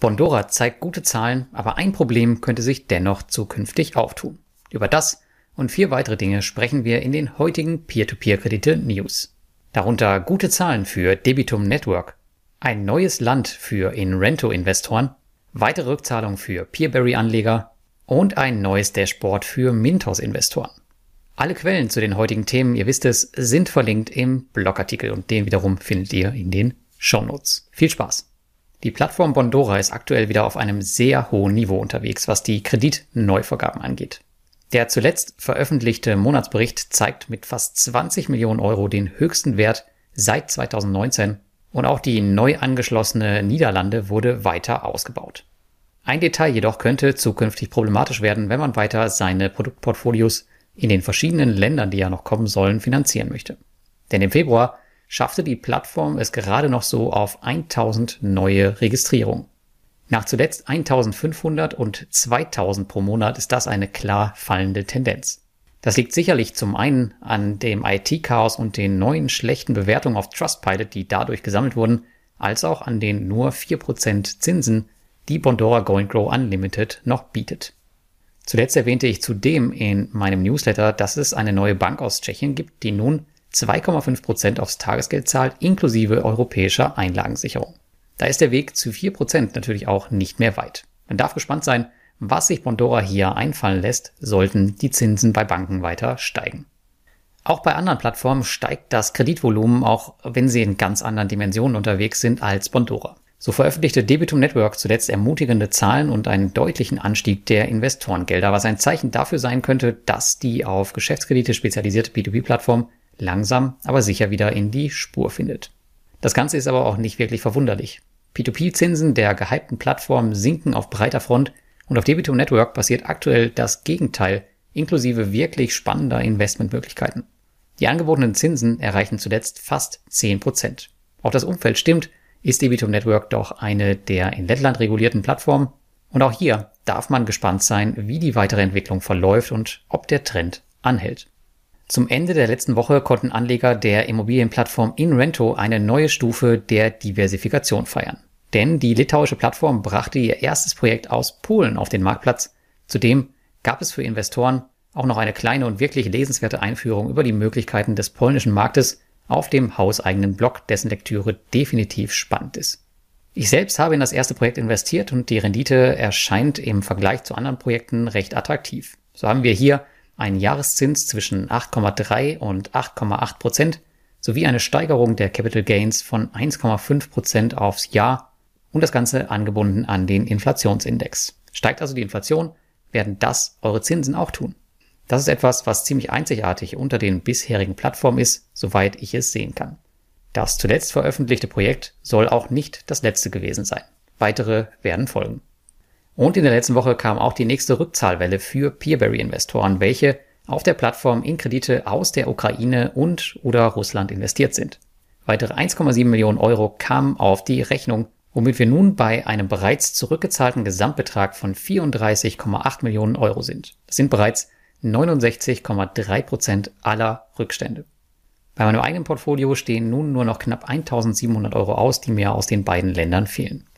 Bondora zeigt gute Zahlen, aber ein Problem könnte sich dennoch zukünftig auftun. Über das und vier weitere Dinge sprechen wir in den heutigen Peer-to-Peer-Kredite-News. Darunter gute Zahlen für Debitum Network, ein neues Land für Inrento-Investoren, weitere Rückzahlungen für Peerberry-Anleger und ein neues Dashboard für Mintos-Investoren. Alle Quellen zu den heutigen Themen, ihr wisst es, sind verlinkt im Blogartikel und den wiederum findet ihr in den Shownotes. Viel Spaß! Die Plattform Bondora ist aktuell wieder auf einem sehr hohen Niveau unterwegs, was die Kreditneuvergaben angeht. Der zuletzt veröffentlichte Monatsbericht zeigt mit fast 20 Millionen Euro den höchsten Wert seit 2019 und auch die neu angeschlossene Niederlande wurde weiter ausgebaut. Ein Detail jedoch könnte zukünftig problematisch werden, wenn man weiter seine Produktportfolios in den verschiedenen Ländern, die ja noch kommen sollen, finanzieren möchte. Denn im Februar schaffte die Plattform es gerade noch so auf 1000 neue Registrierungen. Nach zuletzt 1500 und 2000 pro Monat ist das eine klar fallende Tendenz. Das liegt sicherlich zum einen an dem IT-Chaos und den neuen schlechten Bewertungen auf Trustpilot, die dadurch gesammelt wurden, als auch an den nur 4% Zinsen, die Bondora Go Grow Unlimited noch bietet. Zuletzt erwähnte ich zudem in meinem Newsletter, dass es eine neue Bank aus Tschechien gibt, die nun 2,5% aufs Tagesgeld zahlt, inklusive europäischer Einlagensicherung. Da ist der Weg zu 4% natürlich auch nicht mehr weit. Man darf gespannt sein, was sich Bondora hier einfallen lässt, sollten die Zinsen bei Banken weiter steigen. Auch bei anderen Plattformen steigt das Kreditvolumen, auch wenn sie in ganz anderen Dimensionen unterwegs sind als Bondora. So veröffentlichte Debitum Network zuletzt ermutigende Zahlen und einen deutlichen Anstieg der Investorengelder, was ein Zeichen dafür sein könnte, dass die auf Geschäftskredite spezialisierte B2B-Plattform langsam, aber sicher wieder in die Spur findet. Das Ganze ist aber auch nicht wirklich verwunderlich. P2P-Zinsen der gehypten Plattform sinken auf breiter Front und auf Debitum Network passiert aktuell das Gegenteil, inklusive wirklich spannender Investmentmöglichkeiten. Die angebotenen Zinsen erreichen zuletzt fast 10%. Auch das Umfeld stimmt, ist Debitum Network doch eine der in Lettland regulierten Plattformen. Und auch hier darf man gespannt sein, wie die weitere Entwicklung verläuft und ob der Trend anhält. Zum Ende der letzten Woche konnten Anleger der Immobilienplattform InRento eine neue Stufe der Diversifikation feiern. Denn die litauische Plattform brachte ihr erstes Projekt aus Polen auf den Marktplatz. Zudem gab es für Investoren auch noch eine kleine und wirklich lesenswerte Einführung über die Möglichkeiten des polnischen Marktes auf dem hauseigenen Blog, dessen Lektüre definitiv spannend ist. Ich selbst habe in das erste Projekt investiert und die Rendite erscheint im Vergleich zu anderen Projekten recht attraktiv. So haben wir hier einen Jahreszins zwischen 8,3 und 8,8 Prozent sowie eine Steigerung der Capital Gains von 1,5 Prozent aufs Jahr und das Ganze angebunden an den Inflationsindex. Steigt also die Inflation, werden das eure Zinsen auch tun. Das ist etwas, was ziemlich einzigartig unter den bisherigen Plattformen ist, soweit ich es sehen kann. Das zuletzt veröffentlichte Projekt soll auch nicht das letzte gewesen sein. Weitere werden folgen. Und in der letzten Woche kam auch die nächste Rückzahlwelle für Peerberry-Investoren, welche auf der Plattform in Kredite aus der Ukraine und oder Russland investiert sind. Weitere 1,7 Millionen Euro kamen auf die Rechnung, womit wir nun bei einem bereits zurückgezahlten Gesamtbetrag von 34,8 Millionen Euro sind. Das sind bereits 69,3 Prozent aller Rückstände. Bei meinem eigenen Portfolio stehen nun nur noch knapp 1700 Euro aus, die mir aus den beiden Ländern fehlen.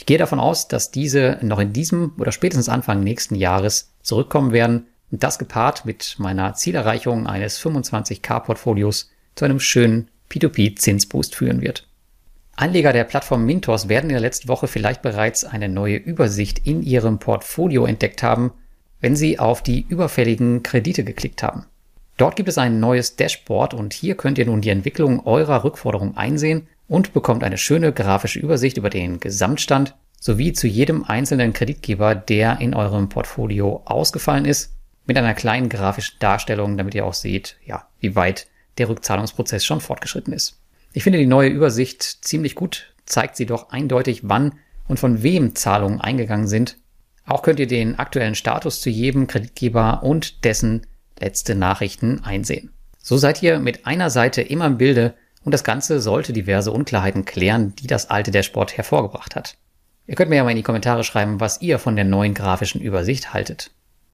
Ich gehe davon aus, dass diese noch in diesem oder spätestens Anfang nächsten Jahres zurückkommen werden und das gepaart mit meiner Zielerreichung eines 25k-Portfolios zu einem schönen P2P-Zinsboost führen wird. Anleger der Plattform Mintos werden in der letzten Woche vielleicht bereits eine neue Übersicht in ihrem Portfolio entdeckt haben, wenn sie auf die überfälligen Kredite geklickt haben. Dort gibt es ein neues Dashboard und hier könnt ihr nun die Entwicklung eurer Rückforderung einsehen und bekommt eine schöne grafische Übersicht über den Gesamtstand sowie zu jedem einzelnen Kreditgeber, der in eurem Portfolio ausgefallen ist, mit einer kleinen grafischen Darstellung, damit ihr auch seht, ja, wie weit der Rückzahlungsprozess schon fortgeschritten ist. Ich finde die neue Übersicht ziemlich gut, zeigt sie doch eindeutig, wann und von wem Zahlungen eingegangen sind. Auch könnt ihr den aktuellen Status zu jedem Kreditgeber und dessen letzte Nachrichten einsehen. So seid ihr mit einer Seite immer im Bilde, und das Ganze sollte diverse Unklarheiten klären, die das alte Dashboard hervorgebracht hat. Ihr könnt mir ja mal in die Kommentare schreiben, was ihr von der neuen grafischen Übersicht haltet.